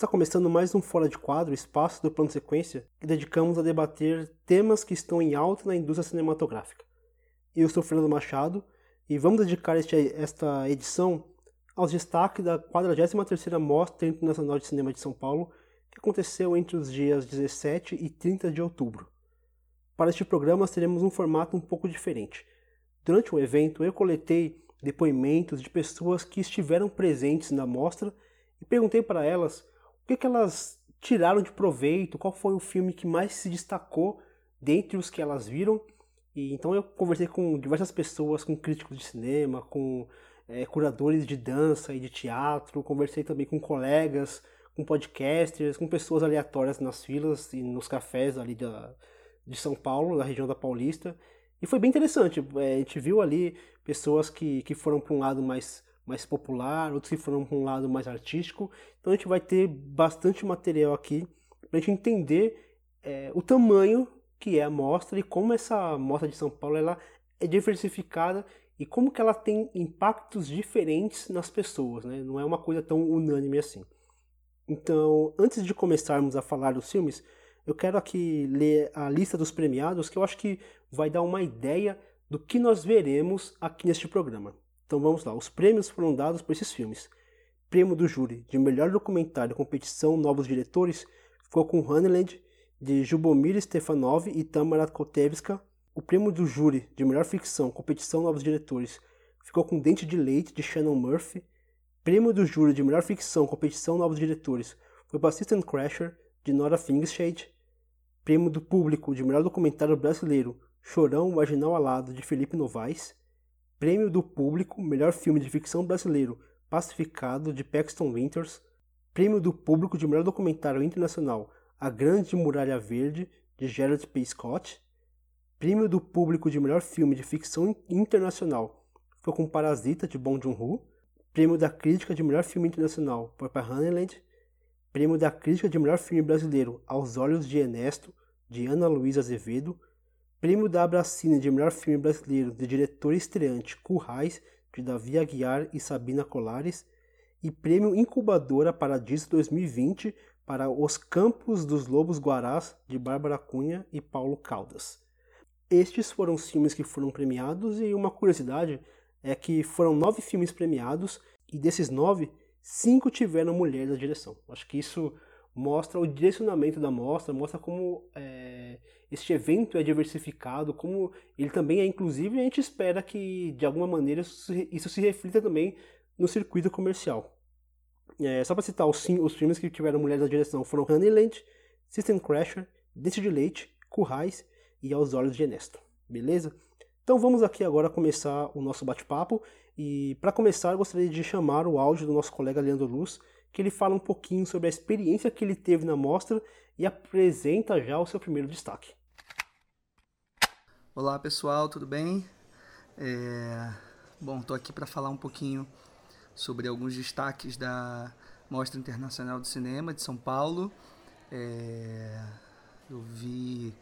Está começando mais um Fora de Quadro, espaço do plano sequência, que dedicamos a debater temas que estão em alta na indústria cinematográfica. Eu sou Fernando Machado e vamos dedicar este, esta edição aos destaques da 43ª Mostra Internacional de Cinema de São Paulo, que aconteceu entre os dias 17 e 30 de outubro. Para este programa teremos um formato um pouco diferente. Durante o evento eu coletei depoimentos de pessoas que estiveram presentes na mostra e perguntei para elas que, que elas tiraram de proveito, qual foi o filme que mais se destacou dentre os que elas viram. E então eu conversei com diversas pessoas, com críticos de cinema, com é, curadores de dança e de teatro, conversei também com colegas, com podcasters, com pessoas aleatórias nas filas e nos cafés ali da, de São Paulo, da região da Paulista. E foi bem interessante. É, a gente viu ali pessoas que, que foram para um lado mais mais popular, outros que foram para um lado mais artístico. Então a gente vai ter bastante material aqui para a gente entender é, o tamanho que é a mostra e como essa mostra de São Paulo ela é diversificada e como que ela tem impactos diferentes nas pessoas, né? Não é uma coisa tão unânime assim. Então, antes de começarmos a falar dos filmes, eu quero aqui ler a lista dos premiados, que eu acho que vai dar uma ideia do que nós veremos aqui neste programa. Então vamos lá, os prêmios foram dados por esses filmes. Prêmio do júri de melhor documentário competição Novos Diretores ficou com Honeyland de Jubomir Stefanov e Tamara Kotevska. O prêmio do júri de melhor ficção competição Novos Diretores ficou com Dente de Leite de Shannon Murphy. Prêmio do júri de melhor ficção competição Novos Diretores foi Assistant Crasher de Nora Fingshade. Prêmio do público de melhor documentário brasileiro Chorão Marginal Alado de Felipe Novaes. Prêmio do Público Melhor Filme de Ficção Brasileiro Pacificado de Paxton Winters. Prêmio do Público de Melhor Documentário Internacional A Grande Muralha Verde de Gerald P. Scott. Prêmio do Público de Melhor Filme de Ficção Internacional foi com Parasita de Bong Joon-ho. Prêmio da Crítica de Melhor Filme Internacional por Honeyland. Prêmio da Crítica de Melhor Filme Brasileiro Aos Olhos de Ernesto de Ana Luísa Azevedo. Prêmio da Abracine de melhor filme brasileiro de diretor estreante Currais, de Davi Aguiar e Sabina Colares. E Prêmio Incubadora Paradiso 2020 para Os Campos dos Lobos Guarás, de Bárbara Cunha e Paulo Caldas. Estes foram os filmes que foram premiados e uma curiosidade é que foram nove filmes premiados e desses nove, cinco tiveram mulher na direção. Acho que isso mostra o direcionamento da mostra, mostra como é, este evento é diversificado, como ele também é inclusive, e a gente espera que de alguma maneira isso se reflita também no circuito comercial. É, só para citar os, os, filmes que tiveram mulheres na direção foram Honeyland, System Crasher, Dente de Leite, Currais e Aos Olhos de Ernesto. Beleza? Então vamos aqui agora começar o nosso bate-papo e para começar gostaria de chamar o áudio do nosso colega Leandro Luz, que ele fala um pouquinho sobre a experiência que ele teve na mostra e apresenta já o seu primeiro destaque. Olá pessoal, tudo bem? É... Bom, estou aqui para falar um pouquinho sobre alguns destaques da Mostra Internacional de Cinema de São Paulo. É... Eu vi,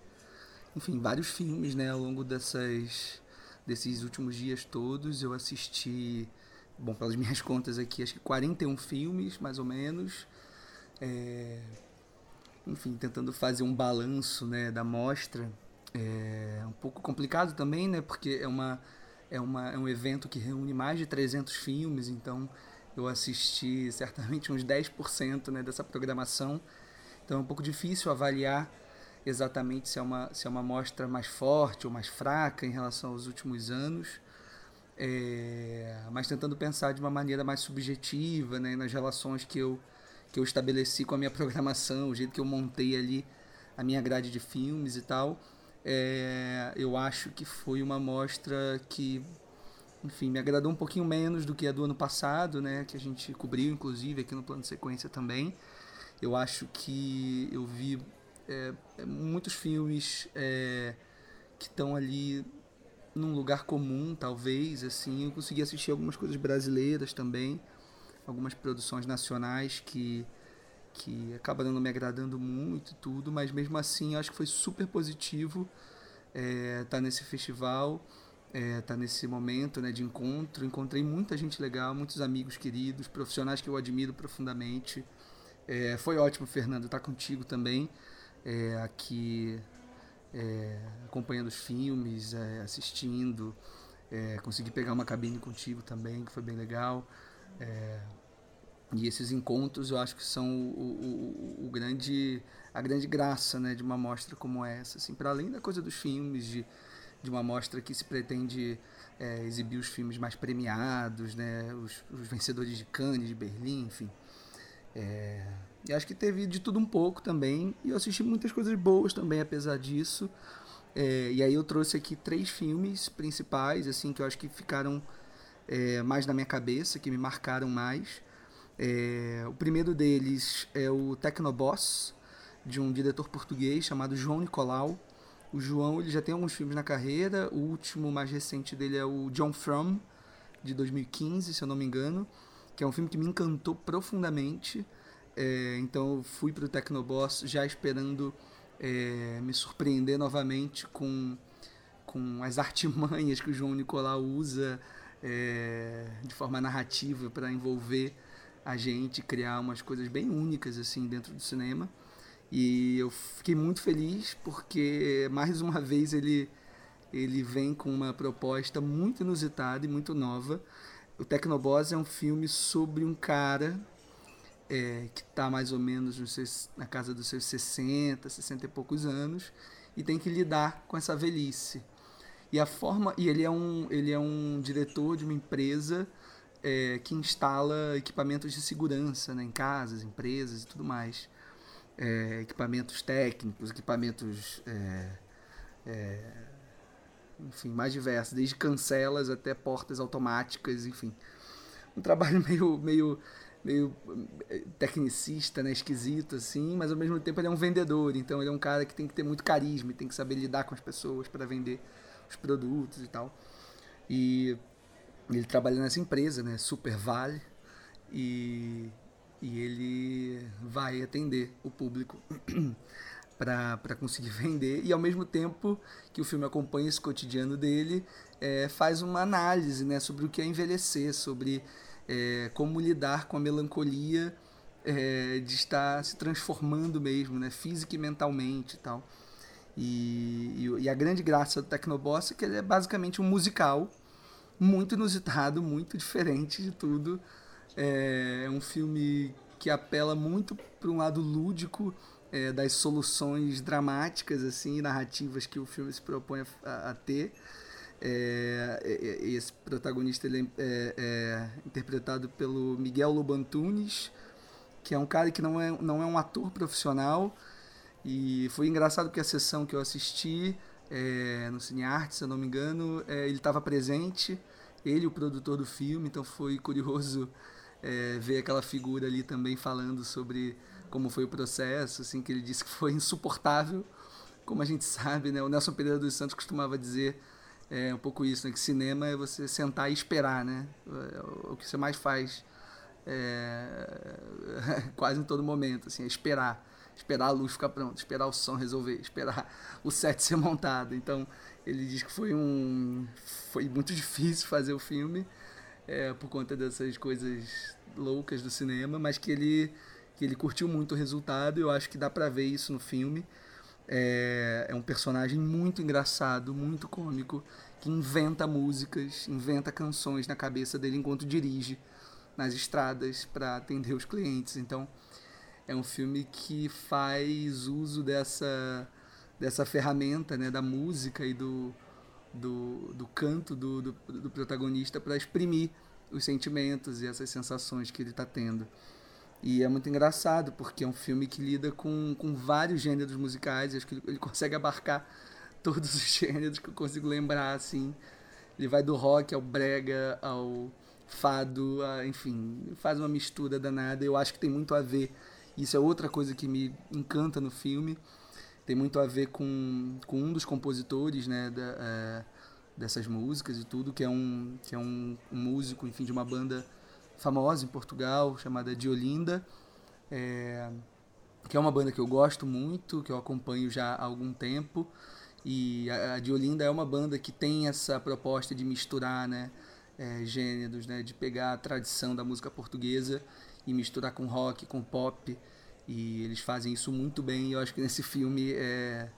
enfim, vários filmes né, ao longo dessas, desses últimos dias todos. Eu assisti bom, pelas minhas contas aqui, acho que 41 filmes, mais ou menos. É, enfim, tentando fazer um balanço né, da mostra. É um pouco complicado também, né, porque é, uma, é, uma, é um evento que reúne mais de 300 filmes, então eu assisti certamente uns 10% né, dessa programação. Então é um pouco difícil avaliar exatamente se é uma, se é uma mostra mais forte ou mais fraca em relação aos últimos anos é, mas tentando pensar de uma maneira mais subjetiva, né, nas relações que eu, que eu estabeleci com a minha programação, o jeito que eu montei ali a minha grade de filmes e tal. É, eu acho que foi uma mostra que, enfim, me agradou um pouquinho menos do que a do ano passado, né, que a gente cobriu, inclusive, aqui no plano de sequência também. Eu acho que eu vi é, muitos filmes é, que estão ali num lugar comum, talvez, assim. Eu consegui assistir algumas coisas brasileiras também, algumas produções nacionais que que acabaram não me agradando muito tudo, mas mesmo assim acho que foi super positivo estar é, tá nesse festival, é, tá nesse momento né, de encontro. Encontrei muita gente legal, muitos amigos queridos, profissionais que eu admiro profundamente. É, foi ótimo, Fernando, estar contigo também, é, aqui é, acompanhando os filmes, é, assistindo. É, consegui pegar uma cabine contigo também, que foi bem legal. É, e esses encontros eu acho que são o, o, o, grande, a grande graça né, de uma mostra como essa. Assim, para além da coisa dos filmes, de, de uma mostra que se pretende é, exibir os filmes mais premiados, né, os, os vencedores de Cannes, de Berlim, enfim. E acho que teve de tudo um pouco também. E eu assisti muitas coisas boas também, apesar disso. É, e aí eu trouxe aqui três filmes principais, assim, que eu acho que ficaram é, mais na minha cabeça, que me marcaram mais. É, o primeiro deles é o Tecnoboss, de um diretor português chamado João Nicolau. O João ele já tem alguns filmes na carreira. O último, mais recente dele é o John From, de 2015, se eu não me engano, que é um filme que me encantou profundamente. É, então eu fui para o Tecnoboss já esperando é, me surpreender novamente com, com as artimanhas que o João Nicolau usa é, de forma narrativa para envolver a gente, criar umas coisas bem únicas assim dentro do cinema. E eu fiquei muito feliz porque mais uma vez ele ele vem com uma proposta muito inusitada e muito nova. O Tecnoboss é um filme sobre um cara é, que está mais ou menos seus, na casa dos seus 60, 60 e poucos anos e tem que lidar com essa velhice. E a forma e ele é um ele é um diretor de uma empresa é, que instala equipamentos de segurança né, em casas, empresas e tudo mais, é, equipamentos técnicos, equipamentos é, é enfim mais diversos, desde cancelas até portas automáticas, enfim, um trabalho meio meio meio eh, tecnicista, né, esquisito assim, mas ao mesmo tempo ele é um vendedor, então ele é um cara que tem que ter muito carisma, tem que saber lidar com as pessoas para vender os produtos e tal. E ele trabalha nessa empresa, né, Super Vale, e, e ele vai atender o público para conseguir vender e ao mesmo tempo que o filme acompanha esse cotidiano dele é, faz uma análise né, sobre o que é envelhecer, sobre é, como lidar com a melancolia é, de estar se transformando mesmo, né, física e mentalmente e tal. E, e, e, a grande graça do Tecnoboss é que ele é basicamente um musical muito inusitado, muito diferente de tudo. É, é um filme que apela muito para um lado lúdico é, das soluções dramáticas assim narrativas que o filme se propõe a, a ter é, é, é, esse protagonista ele é, é, interpretado pelo Miguel Lobantunes, que é um cara que não é, não é um ator profissional. E foi engraçado que a sessão que eu assisti é, no Cinearte, se eu não me engano, é, ele estava presente, ele, o produtor do filme, então foi curioso ver aquela figura ali também falando sobre como foi o processo, assim, que ele disse que foi insuportável, como a gente sabe, né? O Nelson Pereira dos Santos costumava dizer é um pouco isso, né? Que cinema é você sentar e esperar, né? É o que você mais faz é, quase em todo momento, assim, é esperar. Esperar a luz ficar pronta, esperar o som resolver, esperar o set ser montado. Então, ele diz que foi um... Foi muito difícil fazer o filme é, por conta dessas coisas loucas do cinema, mas que ele, que ele curtiu muito o resultado e eu acho que dá pra ver isso no filme. É, é um personagem muito engraçado, muito cômico, que inventa músicas, inventa canções na cabeça dele enquanto dirige nas estradas para atender os clientes. Então, é um filme que faz uso dessa, dessa ferramenta né, da música e do, do, do canto do, do, do protagonista para exprimir os sentimentos e essas sensações que ele está tendo. E é muito engraçado, porque é um filme que lida com, com vários gêneros musicais, acho que ele, ele consegue abarcar todos os gêneros que eu consigo lembrar, assim. Ele vai do rock ao brega, ao fado, a, enfim, faz uma mistura danada. Eu acho que tem muito a ver. Isso é outra coisa que me encanta no filme. Tem muito a ver com, com um dos compositores, né, da, é, dessas músicas e tudo, que é um, que é um, um músico, enfim, de uma banda famosa em Portugal, chamada Diolinda, é, que é uma banda que eu gosto muito, que eu acompanho já há algum tempo. E a, a Diolinda é uma banda que tem essa proposta de misturar né, é, gêneros, né, de pegar a tradição da música portuguesa e misturar com rock, com pop. E eles fazem isso muito bem. E eu acho que nesse filme é,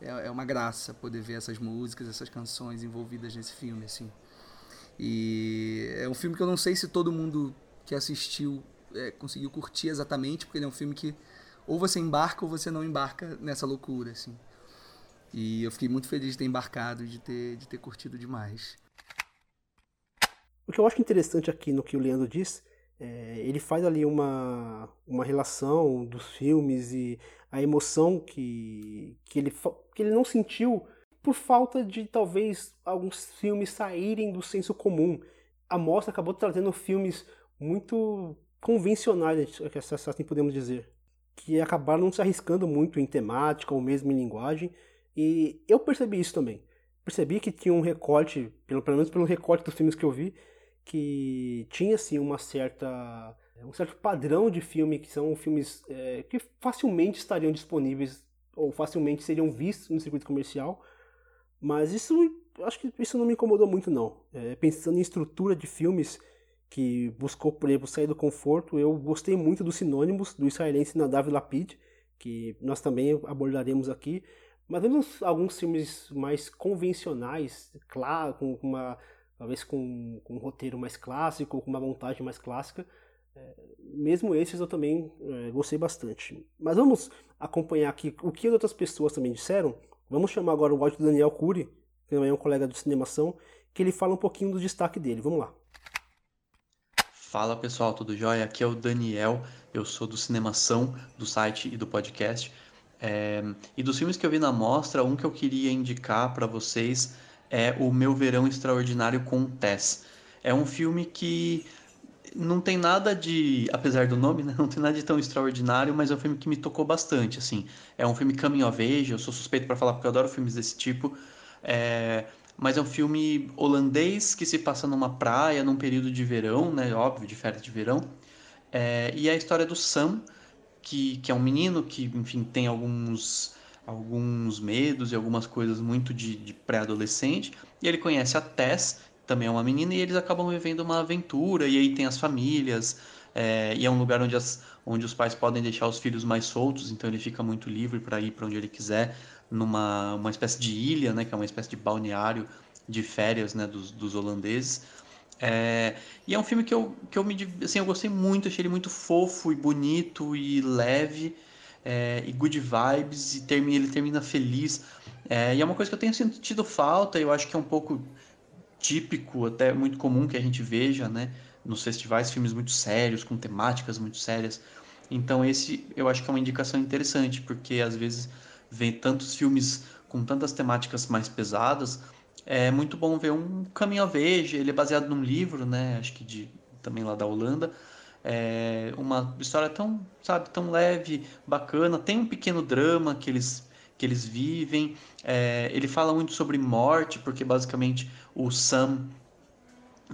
é, é uma graça poder ver essas músicas, essas canções envolvidas nesse filme, assim. E é um filme que eu não sei se todo mundo que assistiu é, conseguiu curtir exatamente, porque ele é um filme que ou você embarca ou você não embarca nessa loucura, assim. E eu fiquei muito feliz de ter embarcado, de ter, de ter curtido demais. O que eu acho interessante aqui no que o Leandro diz, é, ele faz ali uma, uma relação dos filmes e a emoção que, que, ele, que ele não sentiu por falta de talvez alguns filmes saírem do senso comum. A mostra acabou trazendo filmes muito convencionais, assim podemos dizer, que acabaram não se arriscando muito em temática ou mesmo em linguagem. E eu percebi isso também. Percebi que tinha um recorte, pelo, pelo menos pelo recorte dos filmes que eu vi, que tinha assim uma certa um certo padrão de filme que são filmes é, que facilmente estariam disponíveis ou facilmente seriam vistos no circuito comercial mas isso acho que isso não me incomodou muito não é, pensando em estrutura de filmes que buscou por exemplo sair do conforto eu gostei muito dos sinônimos do israelense Nadav Lapid que nós também abordaremos aqui mas vemos alguns filmes mais convencionais claro com uma talvez com, com um roteiro mais clássico, com uma montagem mais clássica. É, mesmo esses eu também é, gostei bastante. Mas vamos acompanhar aqui o que as outras pessoas também disseram. Vamos chamar agora o áudio do Daniel Cury, que também é um colega do Cinemação, que ele fala um pouquinho do destaque dele. Vamos lá. Fala pessoal, tudo jóia? Aqui é o Daniel, eu sou do Cinemação, do site e do podcast. É, e dos filmes que eu vi na mostra, um que eu queria indicar para vocês é O Meu Verão Extraordinário com Tess. É um filme que não tem nada de, apesar do nome, né, não tem nada de tão extraordinário, mas é um filme que me tocou bastante, assim. É um filme coming of age, eu sou suspeito para falar porque eu adoro filmes desse tipo. É, mas é um filme holandês que se passa numa praia, num período de verão, né, óbvio, de férias de verão. É, e é a história do Sam, que, que é um menino que, enfim, tem alguns alguns medos e algumas coisas muito de, de pré-adolescente. E ele conhece a Tess, também é uma menina, e eles acabam vivendo uma aventura. E aí tem as famílias, é, e é um lugar onde, as, onde os pais podem deixar os filhos mais soltos, então ele fica muito livre para ir para onde ele quiser, numa uma espécie de ilha, né, que é uma espécie de balneário de férias né, dos, dos holandeses. É, e é um filme que eu, que eu me assim, eu gostei muito, achei ele muito fofo e bonito e leve é, e good vibes, e termina, ele termina feliz. É, e é uma coisa que eu tenho sentido falta, eu acho que é um pouco típico, até muito comum que a gente veja, né? Nos festivais, filmes muito sérios, com temáticas muito sérias. Então esse eu acho que é uma indicação interessante, porque às vezes vem tantos filmes com tantas temáticas mais pesadas, é muito bom ver um Caminho a Veja, ele é baseado num livro, né? Acho que de também lá da Holanda, é uma história tão, sabe, tão leve, bacana. Tem um pequeno drama que eles que eles vivem. É, ele fala muito sobre morte, porque basicamente o Sam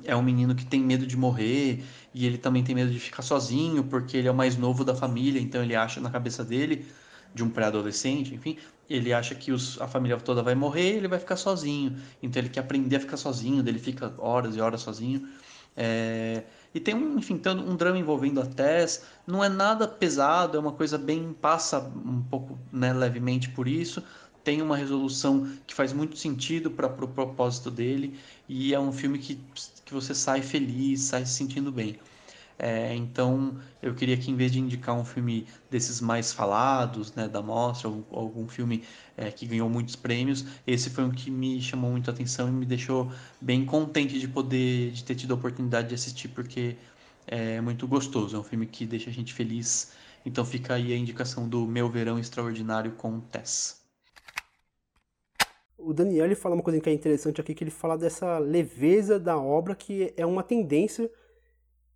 é um menino que tem medo de morrer e ele também tem medo de ficar sozinho, porque ele é o mais novo da família, então ele acha na cabeça dele, de um pré-adolescente, enfim, ele acha que os, a família toda vai morrer ele vai ficar sozinho. Então ele quer aprender a ficar sozinho, ele fica horas e horas sozinho. É, e tem um, enfim, um drama envolvendo a Tess. Não é nada pesado, é uma coisa bem. passa um pouco né, levemente por isso. Tem uma resolução que faz muito sentido para o pro propósito dele. E é um filme que, que você sai feliz, sai se sentindo bem. É, então eu queria que em vez de indicar um filme desses mais falados, né, da mostra, ou, algum filme é, que ganhou muitos prêmios, esse foi um que me chamou muito a atenção e me deixou bem contente de poder, de ter tido a oportunidade de assistir, porque é muito gostoso, é um filme que deixa a gente feliz. Então fica aí a indicação do Meu Verão Extraordinário com Tess. O Daniel ele fala uma coisa que é interessante aqui, que ele fala dessa leveza da obra, que é uma tendência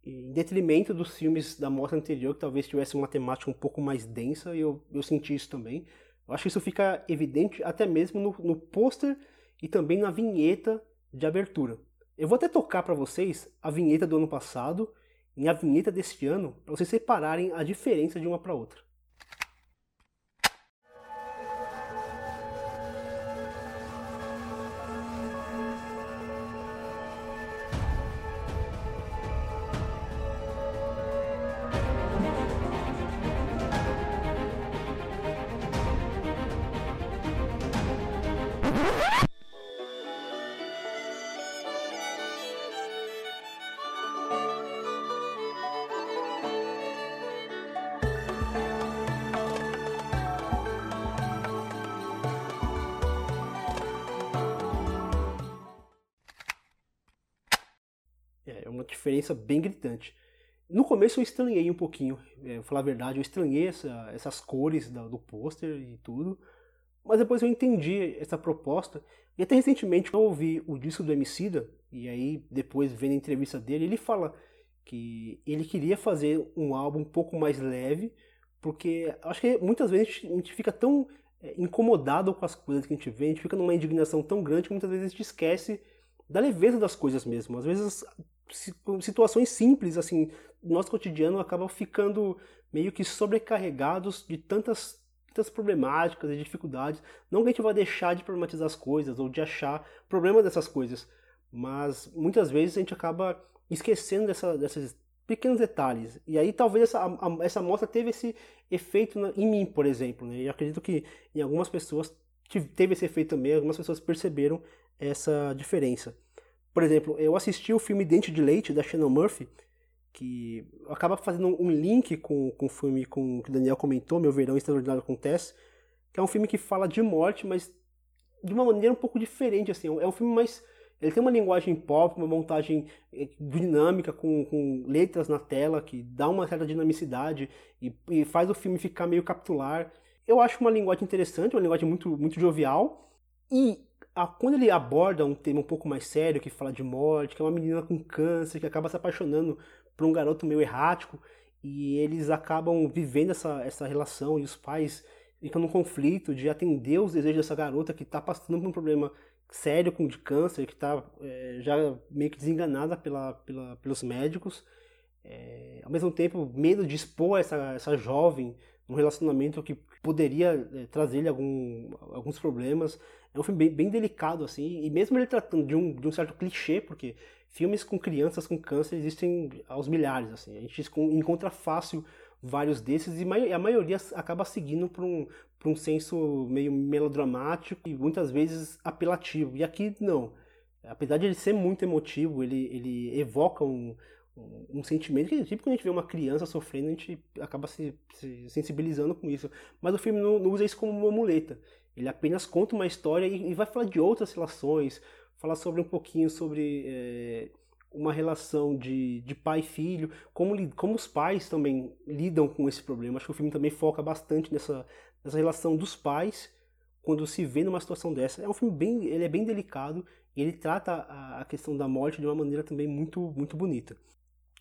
em detrimento dos filmes da mostra anterior, que talvez tivesse uma temática um pouco mais densa, e eu, eu senti isso também. Eu acho que isso fica evidente até mesmo no, no pôster e também na vinheta de abertura. Eu vou até tocar para vocês a vinheta do ano passado e a vinheta deste ano, para vocês separarem a diferença de uma para outra. Diferença bem gritante. No começo eu estranhei um pouquinho, é, falar a verdade, eu estranhei essa, essas cores do, do pôster e tudo, mas depois eu entendi essa proposta, e até recentemente eu ouvi o disco do Emicida, e aí depois vendo a entrevista dele, ele fala que ele queria fazer um álbum um pouco mais leve, porque acho que muitas vezes a gente fica tão é, incomodado com as coisas que a gente vê, a gente fica numa indignação tão grande que muitas vezes a gente esquece da leveza das coisas mesmo. Às vezes situações simples assim nosso cotidiano acaba ficando meio que sobrecarregados de tantas, tantas problemáticas e dificuldades. Não que a gente vai deixar de problematizar as coisas ou de achar problema dessas coisas, mas muitas vezes a gente acaba esquecendo dessa, desses pequenos detalhes. E aí talvez essa, a, essa mostra teve esse efeito na, em mim, por exemplo. Né? E acredito que em algumas pessoas teve esse efeito também, algumas pessoas perceberam essa diferença. Por exemplo, eu assisti o filme Dente de Leite, da Shannon Murphy, que acaba fazendo um link com, com o filme com, que o Daniel comentou, Meu Verão Extraordinário Acontece, que é um filme que fala de morte, mas de uma maneira um pouco diferente, assim, é um filme mais... Ele tem uma linguagem pop, uma montagem eh, dinâmica, com, com letras na tela, que dá uma certa dinamicidade e, e faz o filme ficar meio capitular. Eu acho uma linguagem interessante, uma linguagem muito, muito jovial, e quando ele aborda um tema um pouco mais sério, que fala de morte, que é uma menina com câncer, que acaba se apaixonando para um garoto meio errático e eles acabam vivendo essa, essa relação e os pais ficam num conflito de atender os desejos dessa garota que está passando por um problema sério com de câncer, que está é, já meio que desenganada pela, pela, pelos médicos. É, ao mesmo tempo, medo de expor essa, essa jovem num relacionamento que poderia é, trazer-lhe algum, alguns problemas. É um filme bem, bem, delicado, assim, e mesmo ele tratando de um, de um certo clichê, porque filmes com crianças com câncer existem aos milhares, assim. A gente encontra fácil vários desses e a maioria acaba seguindo para um, um senso meio melodramático e muitas vezes apelativo. E aqui não. Apesar de ele ser muito emotivo, ele, ele evoca um, um, sentimento que sempre quando a gente vê uma criança sofrendo, a gente acaba se, se sensibilizando com isso. Mas o filme não, não, usa isso como uma muleta. Ele apenas conta uma história e, e vai falar de outras relações, falar sobre um pouquinho sobre é, uma relação de, de pai e filho, como, como os pais também lidam com esse problema. Acho que o filme também foca bastante nessa, nessa relação dos pais quando se vê numa situação dessa. É um filme bem, ele é bem delicado e ele trata a, a questão da morte de uma maneira também muito, muito bonita.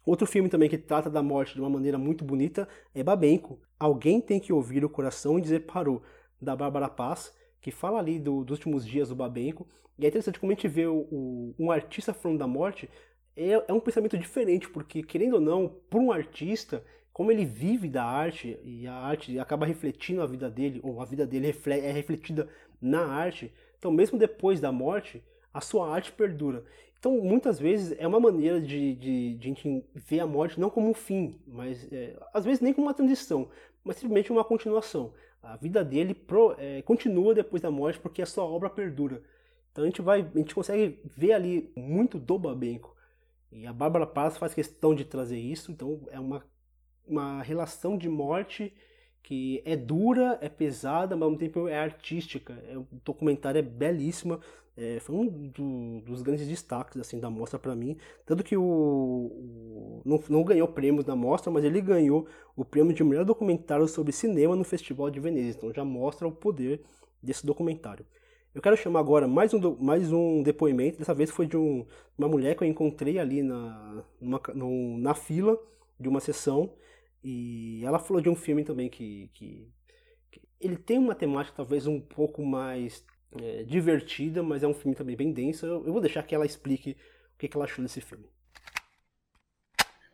Outro filme também que trata da morte de uma maneira muito bonita é Babenco. Alguém tem que ouvir o coração e dizer parou, da Bárbara Paz, que fala ali do, dos últimos dias do Babenco. E é interessante como a gente vê o, o, um artista falando da morte, é, é, um pensamento diferente, porque querendo ou não, para um artista, como ele vive da arte e a arte acaba refletindo a vida dele, ou a vida dele é refletida na arte, então mesmo depois da morte, a sua arte perdura. Então, muitas vezes é uma maneira de, de, de a gente ver a morte não como um fim, mas é, às vezes nem como uma transição, mas simplesmente uma continuação. A vida dele pro, é, continua depois da morte porque a sua obra perdura. Então a gente vai, a gente consegue ver ali muito do Babenco. E a Bárbara Paz faz questão de trazer isso, então é uma, uma relação de morte que é dura, é pesada, mas ao mesmo tempo é artística. É, o documentário é belíssima. É, foi um do, dos grandes destaques assim da mostra para mim. Tanto que o, o, não, não ganhou prêmios da mostra, mas ele ganhou o prêmio de melhor documentário sobre cinema no Festival de Veneza. Então já mostra o poder desse documentário. Eu quero chamar agora mais um, mais um depoimento. Dessa vez foi de um, uma mulher que eu encontrei ali na, numa, no, na fila de uma sessão. E ela falou de um filme também que, que, que ele tem uma temática talvez um pouco mais é, divertida, mas é um filme também bem denso. Eu, eu vou deixar que ela explique o que, que ela achou desse filme.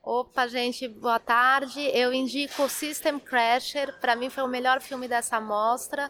Opa, gente, boa tarde. Eu indico System Crasher. Para mim foi o melhor filme dessa mostra.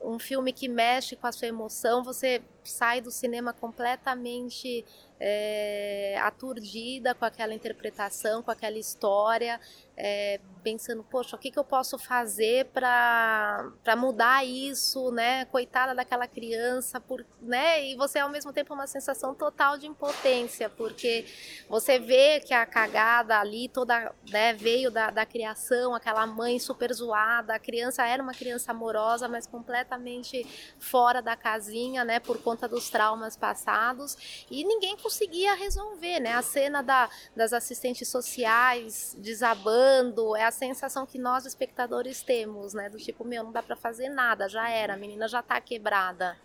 Um filme que mexe com a sua emoção. Você sai do cinema completamente é, aturdida com aquela interpretação, com aquela história é, pensando, poxa, o que, que eu posso fazer para mudar isso, né? Coitada daquela criança, por, né? E você ao mesmo tempo uma sensação total de impotência, porque você vê que a cagada ali toda né, veio da, da criação, aquela mãe super zoada, a criança era uma criança amorosa, mas completamente fora da casinha, né? Por conta dos traumas passados, e ninguém conseguia resolver, né? A cena da, das assistentes sociais desabando, é a sensação que nós espectadores temos, né? Do tipo, meu, não dá para fazer nada, já era, a menina já tá quebrada.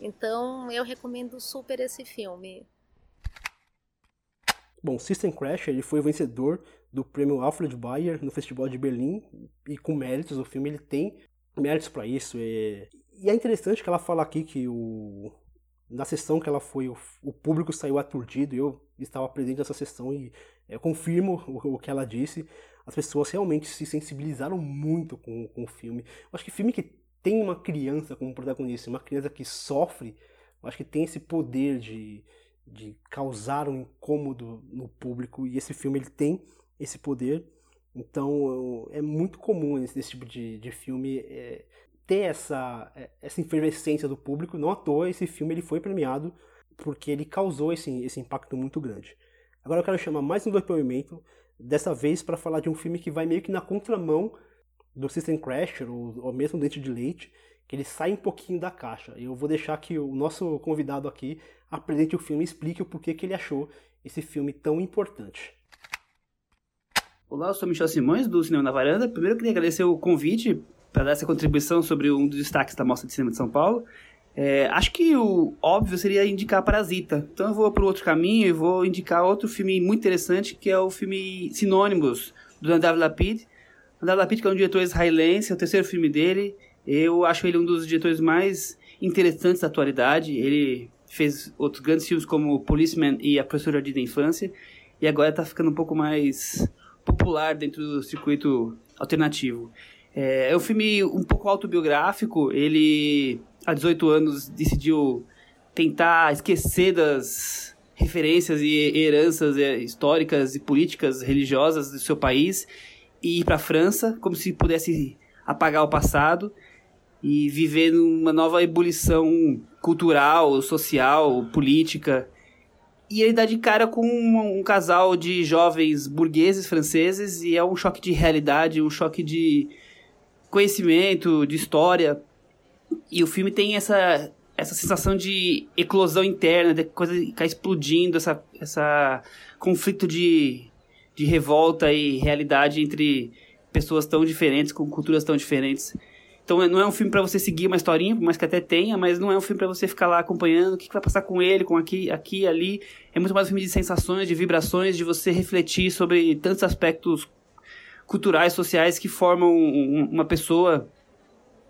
Então, eu recomendo super esse filme. Bom, System Crash ele foi vencedor do prêmio Alfred Bayer no Festival de Berlim e com méritos o filme ele tem méritos para isso. E, e é interessante que ela fala aqui que o na sessão que ela foi, o, o público saiu aturdido, eu estava presente nessa sessão e eu confirmo o, o, que ela disse. As pessoas realmente se sensibilizaram muito com, com o filme. Eu acho que filme que tem uma criança como protagonista, uma criança que sofre, eu acho que tem esse poder de, de causar um incômodo no público e esse filme ele tem esse poder. Então é muito comum nesse, tipo de, de filme é, ter essa, é, essa efervescência do público. Não à toa esse filme ele foi premiado porque ele causou esse, esse impacto muito grande. Agora eu quero chamar mais um depoimento, dessa vez para falar de um filme que vai meio que na contramão do System Crasher, ou, ou mesmo Dente de Leite, que ele sai um pouquinho da caixa. Eu vou deixar que o nosso convidado aqui apresente o filme e explique o porquê que ele achou esse filme tão importante. Olá, eu sou Michel Simões, do Cinema na Varanda. Primeiro eu queria agradecer o convite para dar essa contribuição sobre um dos destaques da Mostra de Cinema de São Paulo. É, acho que o óbvio seria indicar Parasita. Então eu vou para outro caminho e vou indicar outro filme muito interessante, que é o filme Sinônimos, do Nadav Lapid. Nadav Lapid, que é um diretor israelense, é o terceiro filme dele. Eu acho ele um dos diretores mais interessantes da atualidade. Ele fez outros grandes filmes como Policeman e A Professora de Infância. E agora está ficando um pouco mais popular dentro do circuito alternativo. É, é um filme um pouco autobiográfico. Ele, há 18 anos, decidiu tentar esquecer das referências e heranças é, históricas e políticas religiosas do seu país e ir para a França, como se pudesse apagar o passado e viver numa nova ebulição cultural, social, política. E ele dá de cara com um, um, casal de jovens burgueses franceses e é um choque de realidade, um choque de conhecimento, de história. E o filme tem essa, essa sensação de eclosão interna, de coisa ficar explodindo, essa, essa conflito de, de revolta e realidade entre pessoas tão diferentes, com culturas tão diferentes. Então não é um filme para você seguir uma historinha, mas que até tenha, mas não é um filme para você ficar lá acompanhando o que, que, vai passar com ele, com aqui, aqui, ali. É muito mais um filme de sensações, de vibrações, de você refletir sobre tantos aspectos culturais, sociais que formam uma pessoa.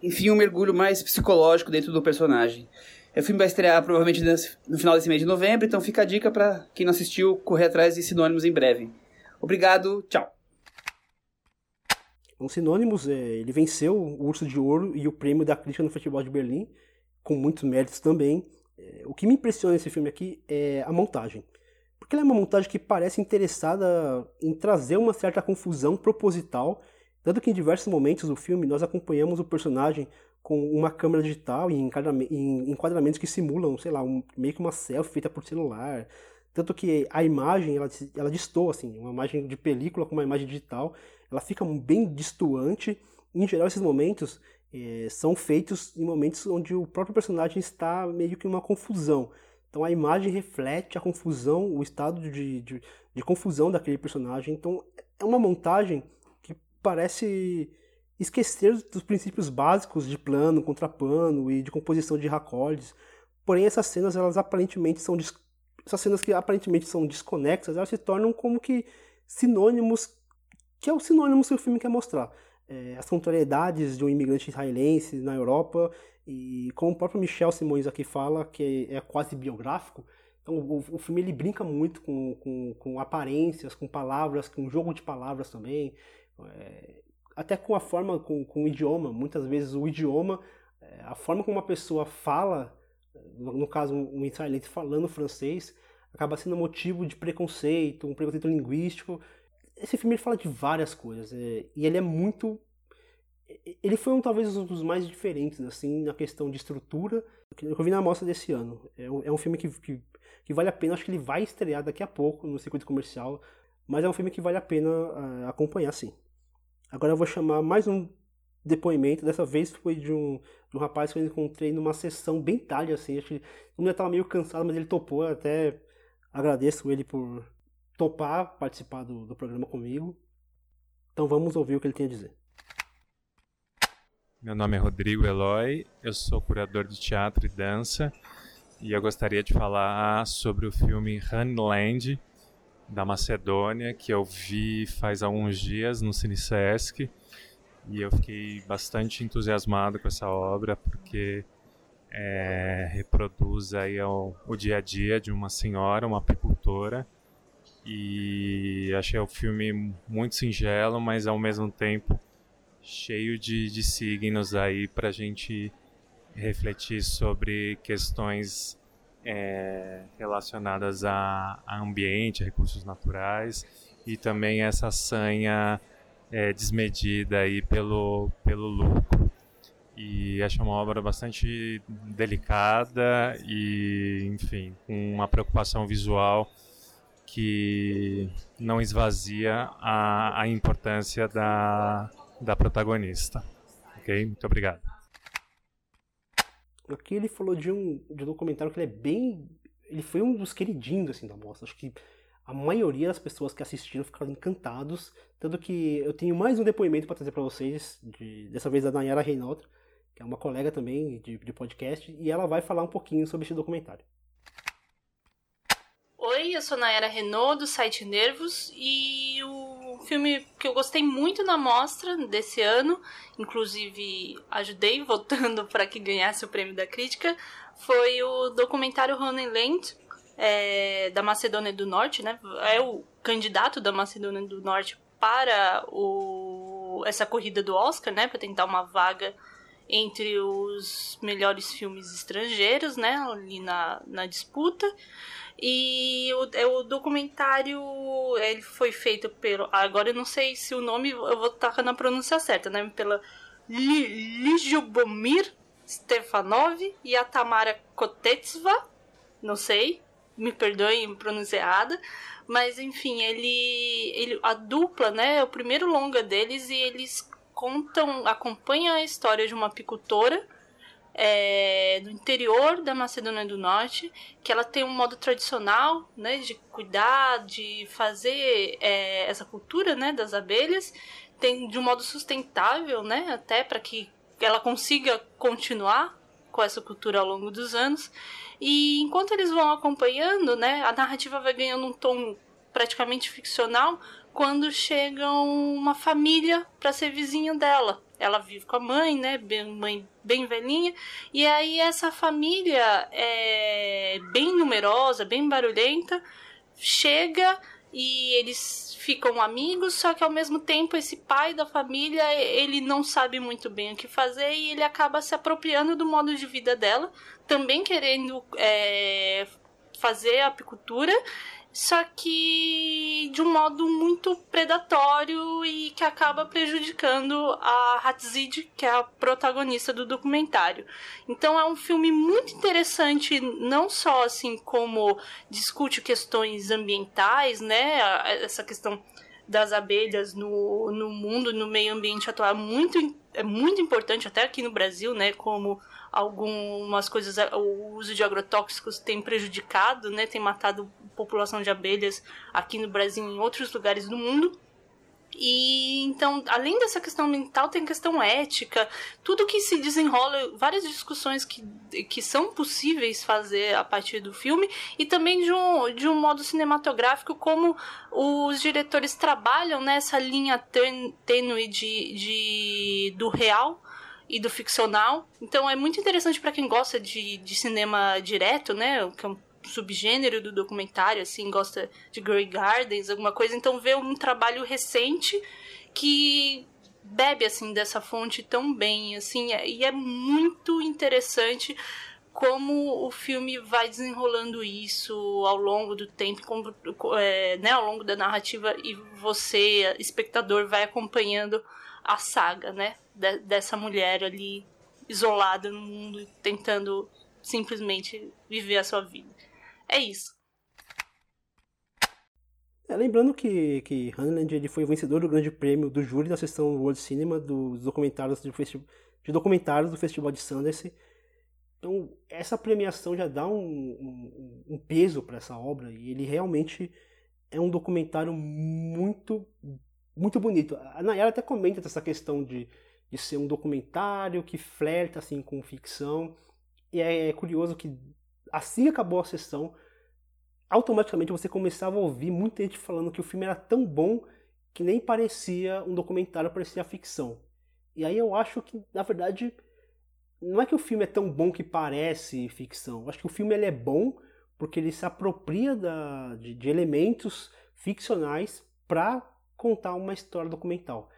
Enfim, um mergulho mais psicológico dentro do personagem. O filme vai estrear provavelmente no final desse mês de novembro, então fica a dica para quem não assistiu correr atrás de sinônimos em breve. Obrigado, tchau. Um Sinônimos, é, ele venceu o Urso de Ouro e o prêmio da crítica no Festival de Berlim, com muitos méritos também. É, o que me impressiona nesse filme aqui é a montagem. Porque ela é uma montagem que parece interessada em trazer uma certa confusão proposital, tanto que em diversos momentos do filme nós acompanhamos o personagem com uma câmera digital e enquadramentos que simulam, sei lá, um, meio que uma selfie feita por celular. Tanto que a imagem, ela, ela assim, uma imagem de película com uma imagem digital, ela fica bem distoante. Em geral, esses momentos é, são feitos em momentos onde o próprio personagem está meio que em uma confusão. Então a imagem reflete a confusão, o estado de, de, de confusão daquele personagem. Então é uma montagem que parece esquecer dos princípios básicos de plano, contraplano e de composição de racordes. Porém, essas cenas, elas aparentemente são essas cenas que aparentemente são desconexas, elas se tornam como que sinônimos, que é o sinônimo que o filme quer mostrar. É, as contrariedades de um imigrante israelense na Europa e como o próprio Michel Simões aqui fala, que é quase biográfico, então o, o filme ele brinca muito com, com, com, aparências, com palavras, com jogo de palavras também, é, até com a forma, com, com o idioma. Muitas vezes o idioma, é, a forma como uma pessoa fala, no, caso um israelense falando francês, acaba sendo motivo de preconceito, um preconceito linguístico. Esse filme ele fala de várias coisas é, e ele é muito ele foi um talvez um dos mais diferentes assim na questão de estrutura que eu vi na mostra desse ano. É um, é um filme que, que, que, vale a pena, acho que ele vai estrear daqui a pouco no circuito comercial, mas é um filme que vale a pena uh, acompanhar sim. Agora eu vou chamar mais um depoimento, dessa vez foi de um, de um rapaz que eu encontrei numa sessão bem tarde assim, acho que ele estava meio cansado, mas ele topou até Agradeço ele por topar participar do, do programa comigo. Então vamos ouvir o que ele tem a dizer. Meu nome é Rodrigo Eloy, eu sou curador de teatro e dança e eu gostaria de falar sobre o filme Honeyland da Macedônia que eu vi faz alguns dias no Cine Sesc e eu fiquei bastante entusiasmado com essa obra porque é, reproduz aí o, o dia a dia de uma senhora, uma apicultora e achei o filme muito singelo, mas ao mesmo tempo cheio de, de signos aí para a gente refletir sobre questões é, relacionadas a, a, ambiente, recursos naturais e também essa sanha é, desmedida aí pelo, pelo lucro. E acho uma obra bastante delicada e, enfim, com uma preocupação visual que não esvazia a, a importância da, da protagonista. Ok? Muito obrigado. Aqui ele falou de um, de um documentário que ele é bem. Ele foi um dos queridinhos assim, da mostra. Acho que a maioria das pessoas que assistiram ficaram encantados. Tanto que eu tenho mais um depoimento para trazer para vocês, de, dessa vez da Nayara Reinaldo, que é uma colega também de, de podcast, e ela vai falar um pouquinho sobre esse documentário. Oi, eu sou Nayara Renault, do site Nervos, e o filme que eu gostei muito na mostra desse ano, inclusive ajudei votando para que ganhasse o prêmio da crítica, foi o documentário Honeyland, é, da Macedônia do Norte, né? É o candidato da Macedônia do Norte para o, essa corrida do Oscar, né? Para tentar uma vaga entre os melhores filmes estrangeiros, né? Ali na, na disputa. E o, é o documentário ele foi feito pelo. Agora eu não sei se o nome eu vou estar na pronúncia certa, né? Pela Lijubomir Stefanov e a Tamara Kotetsva. Não sei, me perdoem pronunciada. Mas enfim, ele, ele. A dupla, né? É o primeiro longa deles e eles contam, acompanham a história de uma apicultora é, do interior da Macedônia do Norte, que ela tem um modo tradicional, né, de cuidar, de fazer é, essa cultura, né, das abelhas, tem de um modo sustentável, né, até para que ela consiga continuar com essa cultura ao longo dos anos. E enquanto eles vão acompanhando, né, a narrativa vai ganhando um tom praticamente ficcional quando chega uma família para ser vizinho dela ela vive com a mãe, né? Bem, mãe bem velhinha. E aí essa família é bem numerosa, bem barulhenta, chega e eles ficam amigos, só que ao mesmo tempo esse pai da família, ele não sabe muito bem o que fazer e ele acaba se apropriando do modo de vida dela, também querendo é, fazer apicultura só que de um modo muito predatório e que acaba prejudicando a Hatzid, que é a protagonista do documentário. Então é um filme muito interessante, não só assim como discute questões ambientais, né, essa questão das abelhas no, no mundo, no meio ambiente atual, é muito, é muito importante, até aqui no Brasil, né, como algumas coisas, o uso de agrotóxicos tem prejudicado, né, tem matado população de abelhas aqui no Brasil e em outros lugares do mundo. E então, além dessa questão ambiental, tem questão ética, tudo que se desenrola, várias discussões que, que são possíveis fazer a partir do filme, e também de um, de um modo cinematográfico, como os diretores trabalham nessa linha tênue de, de, do real e do ficcional. Então é muito interessante para quem gosta de, de cinema direto, né? Que é um subgênero do documentário, assim, gosta de Grey Gardens, alguma coisa. Então ver um trabalho recente que bebe assim dessa fonte tão bem, assim, é, e é muito interessante como o filme vai desenrolando isso ao longo do tempo, como, é, né, ao longo da narrativa e você, espectador, vai acompanhando a saga, né? De, dessa mulher ali isolada no mundo, tentando simplesmente viver a sua vida. É isso. É, lembrando que, que Hanland ele foi vencedor do grande prêmio do júri da sessão World Cinema dos documentários do, de documentários do Festival de Sundance. Então, essa premiação já dá um, um, um peso para essa obra e ele realmente é um documentário muito, muito bonito. A Nayara até comenta essa questão de, de ser um documentário que flerta assim, com ficção. E é, é curioso que assim que acabou a sessão, automaticamente você começava a ouvir muita gente falando que o filme era tão bom que nem parecia um documentário, parecia ficção. E aí eu acho que, na verdade, não é que o filme é tão bom que parece ficção. Eu acho que o filme ele é bom porque ele se apropria da, de, de elementos ficcionais para contar uma história documental.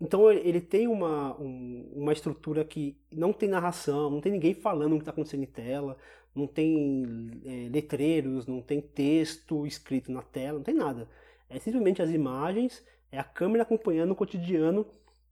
Então ele tem uma, um, uma estrutura que não tem narração, não tem ninguém falando o que está acontecendo em tela, não tem é, letreiros, não tem texto escrito na tela, não tem nada. É simplesmente as imagens, é a câmera acompanhando o cotidiano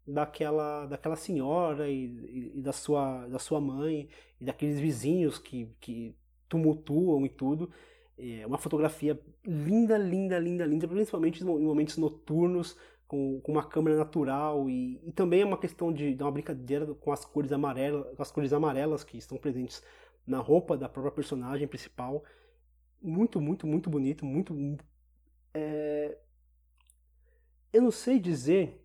daquela, daquela senhora e, e, e, da, sua, da sua mãe e daqueles vizinhos que, que tumultuam e tudo. É uma fotografia linda, linda, linda, linda, principalmente em momentos noturnos, com, com uma câmera natural e, e, também é uma questão de, de uma brincadeira com as cores amarelas, com as cores amarelas que estão presentes na roupa da própria personagem principal. Muito, muito, muito bonito, muito. É... Eu não sei dizer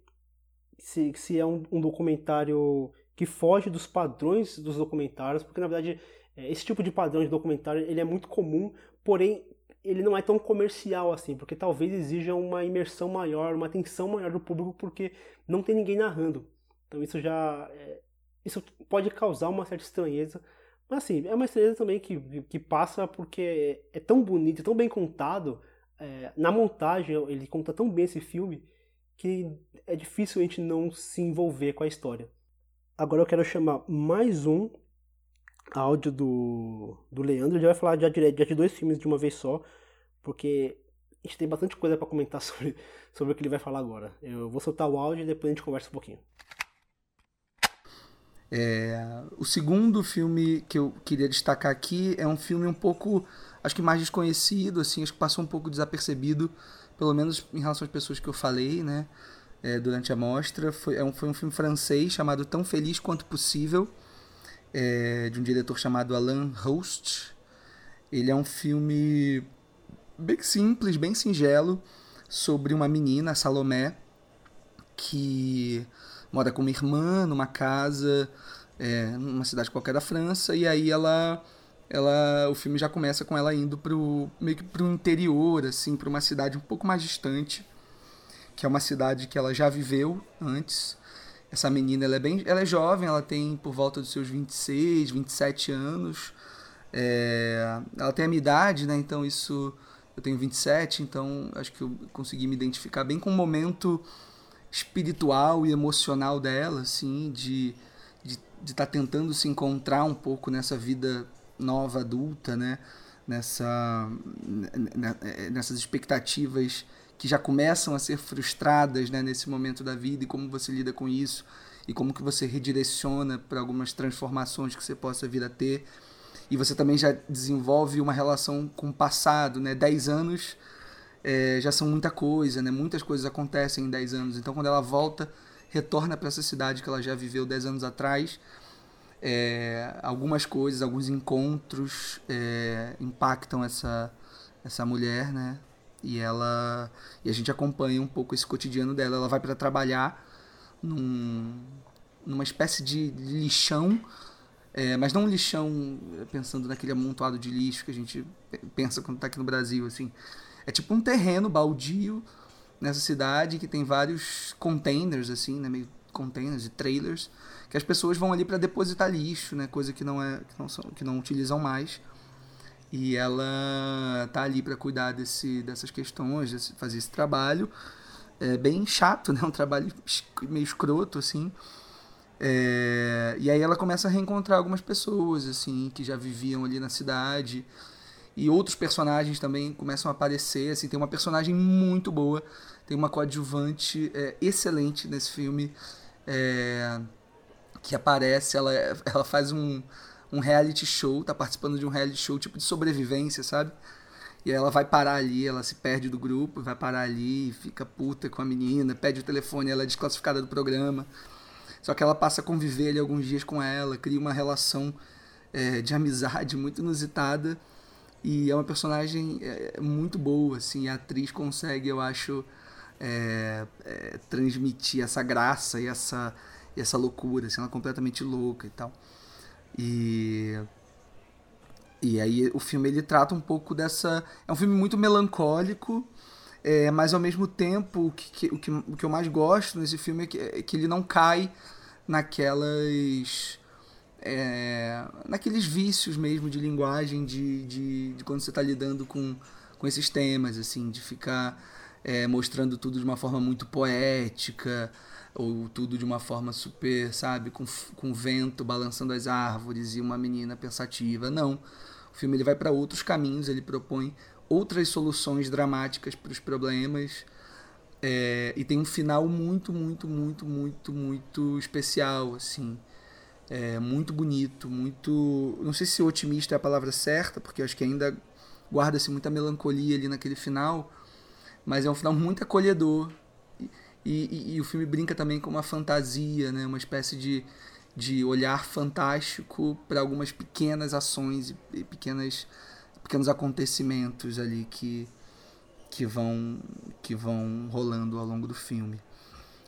se, se é um, um, documentário que foge dos padrões dos documentários, porque na verdade é, esse tipo de padrão de documentário ele é muito comum, porém ele não é tão comercial assim, porque talvez exija uma imersão maior, uma atenção maior do público, porque não tem ninguém narrando. Então isso já é, isso pode causar uma certa estranheza, mas assim é uma estranheza também que, que passa porque é, é tão bonito, tão bem contado. É, na montagem ele conta tão bem esse filme que é difícil a gente não se envolver com a história. Agora eu quero chamar mais um áudio do, do Leandro. Ele vai falar já de, já de dois filmes de uma vez só, porque a gente tem bastante coisa para comentar sobre, sobre o que ele vai falar agora. Eu vou soltar o áudio e depois a gente conversa um pouquinho. É, o segundo filme que eu queria destacar aqui é um filme um pouco, acho que mais desconhecido, assim, acho que passou um pouco desapercebido pelo menos em relação às pessoas que eu falei, né, é, durante a mostra. Foi, é um, foi um filme francês chamado Tão Feliz Quanto Possível, é, de um diretor chamado Alain Host. Ele é um filme bem simples, bem singelo, sobre uma menina, Salomé, que mora com uma irmã numa casa, é, numa cidade qualquer da França, e aí ela ela o filme já começa com ela indo pro meio que pro interior assim para uma cidade um pouco mais distante que é uma cidade que ela já viveu antes essa menina ela é bem ela é jovem ela tem por volta dos seus 26 27 anos é, ela tem a minha idade né então isso eu tenho 27 então acho que eu consegui me identificar bem com o momento espiritual e emocional dela assim de de estar tá tentando se encontrar um pouco nessa vida nova adulta, né? Nessa, nessas expectativas que já começam a ser frustradas né, nesse momento da vida e como você lida com isso e como que você redireciona para algumas transformações que você possa vir a ter. E você também já desenvolve uma relação com o passado, né? Dez anos é, já são muita coisa, né? Muitas coisas acontecem em dez anos. Então, quando ela volta, retorna para essa cidade que ela já viveu dez anos atrás, é, algumas coisas, alguns encontros é, impactam essa, essa mulher, né? E ela e a gente acompanha um pouco esse cotidiano dela. Ela vai para trabalhar num, numa espécie de lixão, é, mas não um lixão pensando naquele amontoado de lixo que a gente pensa quando está aqui no Brasil, assim. É tipo um terreno baldio nessa cidade que tem vários containers, assim, né? Meio containers e trailers que as pessoas vão ali para depositar lixo, né? Coisa que não é que não, são, que não utilizam mais. E ela tá ali para cuidar desse, dessas questões, desse, fazer esse trabalho. É bem chato, né? Um trabalho meio escroto, assim. É, e aí ela começa a reencontrar algumas pessoas, assim, que já viviam ali na cidade. E outros personagens também começam a aparecer, assim. Tem uma personagem muito boa, tem uma coadjuvante é, excelente nesse filme. É, que aparece, ela, ela faz um, um reality show, tá participando de um reality show tipo de sobrevivência, sabe? E ela vai parar ali, ela se perde do grupo, vai parar ali, fica puta com a menina, pede o telefone, ela é desclassificada do programa. Só que ela passa a conviver ali alguns dias com ela, cria uma relação é, de amizade muito inusitada e é uma personagem é, muito boa, assim, a atriz consegue, eu acho, é, é, transmitir essa graça e essa, e essa loucura, assim, ela é completamente louca e tal. E e aí o filme ele trata um pouco dessa, é um filme muito melancólico, é, mas ao mesmo tempo o que, o, que, o que eu mais gosto nesse filme é que, é que ele não cai naquelas é, naqueles vícios mesmo de linguagem de, de, de quando você está lidando com, com esses temas, assim, de ficar é, mostrando tudo de uma forma muito poética, ou tudo de uma forma super, sabe, com, com vento balançando as árvores e uma menina pensativa. Não. O filme ele vai para outros caminhos, ele propõe outras soluções dramáticas para os problemas. É, e tem um final muito, muito, muito, muito, muito especial, assim é, muito bonito, muito. Não sei se otimista é a palavra certa, porque acho que ainda guarda-se muita melancolia ali naquele final, mas é um final muito acolhedor. E, e, e, o filme brinca também com uma fantasia, né? uma espécie de, de olhar fantástico para algumas pequenas ações e, pequenas, pequenos acontecimentos ali que, que, vão, que vão rolando ao longo do filme.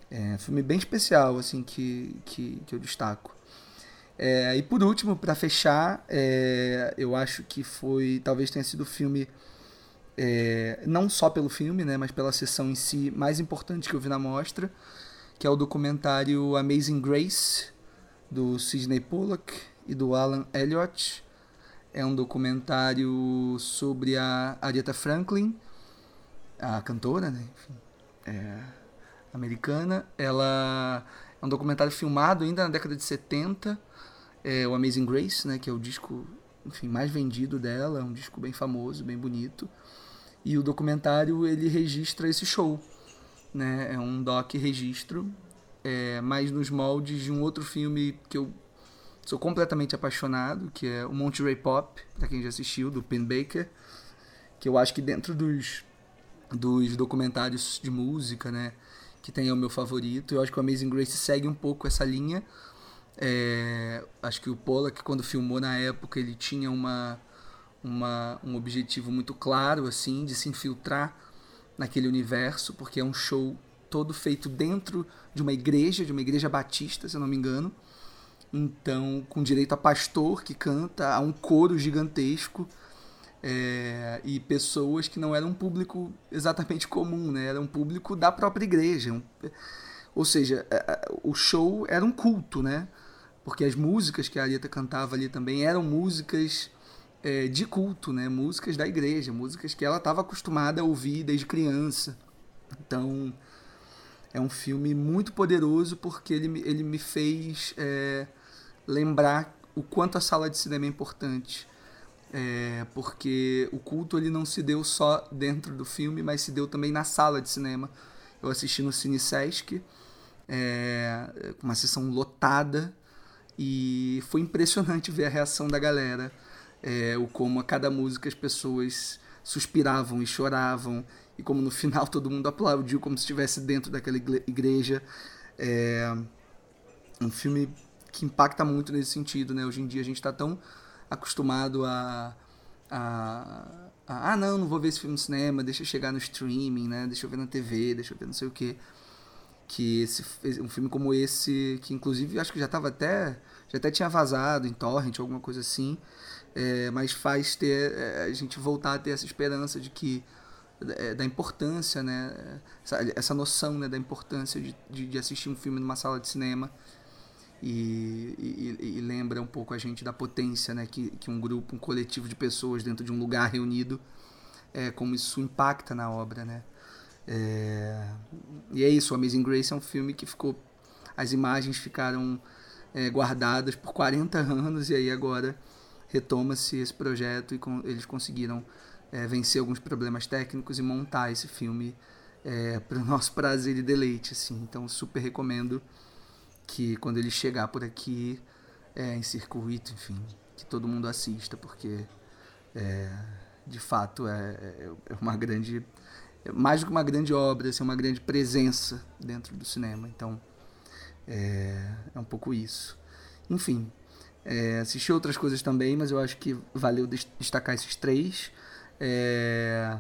É um filme bem especial, assim, que, que, que eu destaco. É, e por último, para fechar, é, eu acho que foi, talvez tenha sido o filme, é, não só pelo filme, né, mas pela sessão em si mais importante que eu vi na mostra, que é o documentário Amazing Grace, do Sidney Pollack e do Alan Elliott. É um documentário sobre a Aretha Franklin, a cantora, né, enfim, é, americana. Ela é um documentário filmado ainda na década de 70, é, o Amazing Grace, né, que é o disco enfim, mais vendido dela, é um disco bem famoso, bem bonito. E o documentário ele registra esse show, né? É um doc registro, é, mas nos moldes de um outro filme que eu sou completamente apaixonado, que é o Monterey Pop, para quem já assistiu, do Penn Baker, que eu acho que dentro dos dos documentários de música, né, que tem é o meu favorito. Eu acho que o Amazing Grace segue um pouco essa linha é, acho que o Pollack, quando filmou na época, ele tinha uma, uma, um objetivo muito claro, assim, de se infiltrar naquele universo, porque é um show todo feito dentro de uma igreja, de uma igreja batista, se eu não me engano. Então, com direito a pastor que canta, a um coro gigantesco. É, e pessoas que não eram um público exatamente comum, né? Era um público da própria igreja. Um, ou seja, é, é, o show era um culto, né? Porque as músicas que a Arita cantava ali também eram músicas é, de culto, né? Músicas da igreja, músicas que ela estava acostumada a ouvir desde criança. Então, é um filme muito poderoso porque ele, ele me fez é, lembrar o quanto a sala de cinema é importante. É, porque o culto ele não se deu só dentro do filme, mas se deu também na sala de cinema. Eu assisti no Cine Sesc, é, uma sessão lotada, e foi impressionante ver a reação da galera, é, o como a cada música as pessoas suspiravam e choravam, e como no final todo mundo aplaudiu como se estivesse dentro daquela igreja. É um filme que impacta muito nesse sentido, né? Hoje em dia a gente está tão acostumado a, a, a, ah não, não vou ver esse filme no cinema, deixa eu chegar no streaming, né? Deixa eu ver na TV, deixa eu ver não sei o que que esse, um filme como esse, que inclusive acho que já estava até já até tinha vazado em torrent alguma coisa assim, é, mas faz ter é, a gente voltar a ter essa esperança de que é, da importância, né, essa, essa noção né, da importância de, de, de, assistir um filme numa sala de cinema e, e, e, lembra um pouco a gente da potência, né, que, que um grupo, um coletivo de pessoas dentro de um lugar reunido, é, como isso impacta na obra, né. É... E é isso, Amazing Grace é um filme que ficou. As imagens ficaram é, guardadas por 40 anos e aí agora retoma-se esse projeto e com, eles conseguiram é, vencer alguns problemas técnicos e montar esse filme é, para o nosso prazer e deleite. Assim. Então, super recomendo que quando ele chegar por aqui, é, em circuito, enfim, que todo mundo assista, porque é, de fato é, é uma grande mais do que uma grande obra, assim, uma grande presença dentro do cinema. Então, é, é um pouco isso. Enfim, É, assisti outras coisas também, mas eu acho que valeu destacar esses três. É,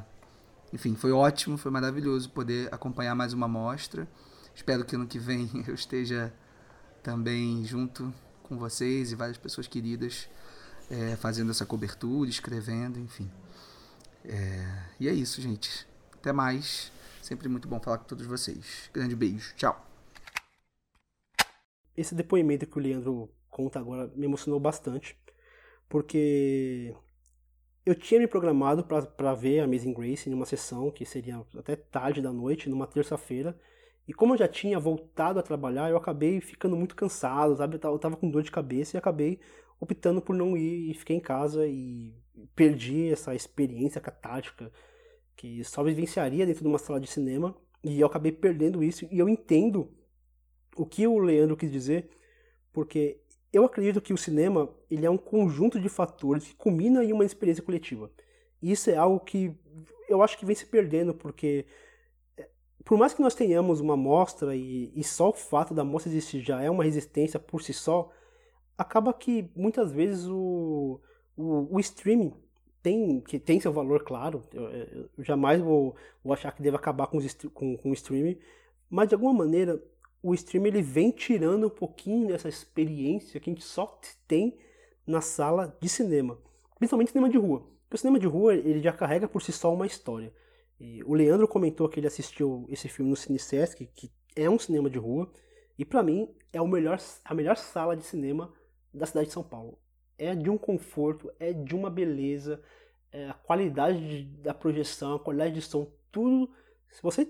enfim, foi ótimo, foi maravilhoso poder acompanhar mais uma mostra. Espero que ano que vem eu esteja também junto com vocês e várias pessoas queridas é, fazendo essa cobertura, escrevendo, enfim. É, e é isso, gente. Até mais. Sempre muito bom falar com todos vocês. Grande beijo. Tchau. Esse depoimento que o Leandro conta agora me emocionou bastante, porque eu tinha me programado para ver a Amazing Grace em uma sessão que seria até tarde da noite, numa terça-feira, e como eu já tinha voltado a trabalhar, eu acabei ficando muito cansado, sabe? Eu tava com dor de cabeça e acabei optando por não ir e fiquei em casa e perdi essa experiência catártica que só vivenciaria dentro de uma sala de cinema e eu acabei perdendo isso e eu entendo o que o Leandro quis dizer, porque eu acredito que o cinema ele é um conjunto de fatores que culmina em uma experiência coletiva. E isso é algo que eu acho que vem se perdendo, porque é, por mais que nós tenhamos uma amostra e, e só o fato da amostra existir já é uma resistência por si só, acaba que muitas vezes o, o, o streaming tem, que tem seu valor, claro. Eu, eu jamais vou, vou achar que deve acabar com, com, com o streaming, mas de alguma maneira o stream ele vem tirando um pouquinho dessa experiência que a gente só tem na sala de cinema, principalmente cinema de rua. Porque o cinema de rua ele já carrega por si só uma história. E o Leandro comentou que ele assistiu esse filme no Cine que é um cinema de rua, e para mim é o melhor, a melhor sala de cinema da cidade de São Paulo. É de um conforto, é de uma beleza, é a qualidade de, da projeção, a qualidade de som, tudo. Se você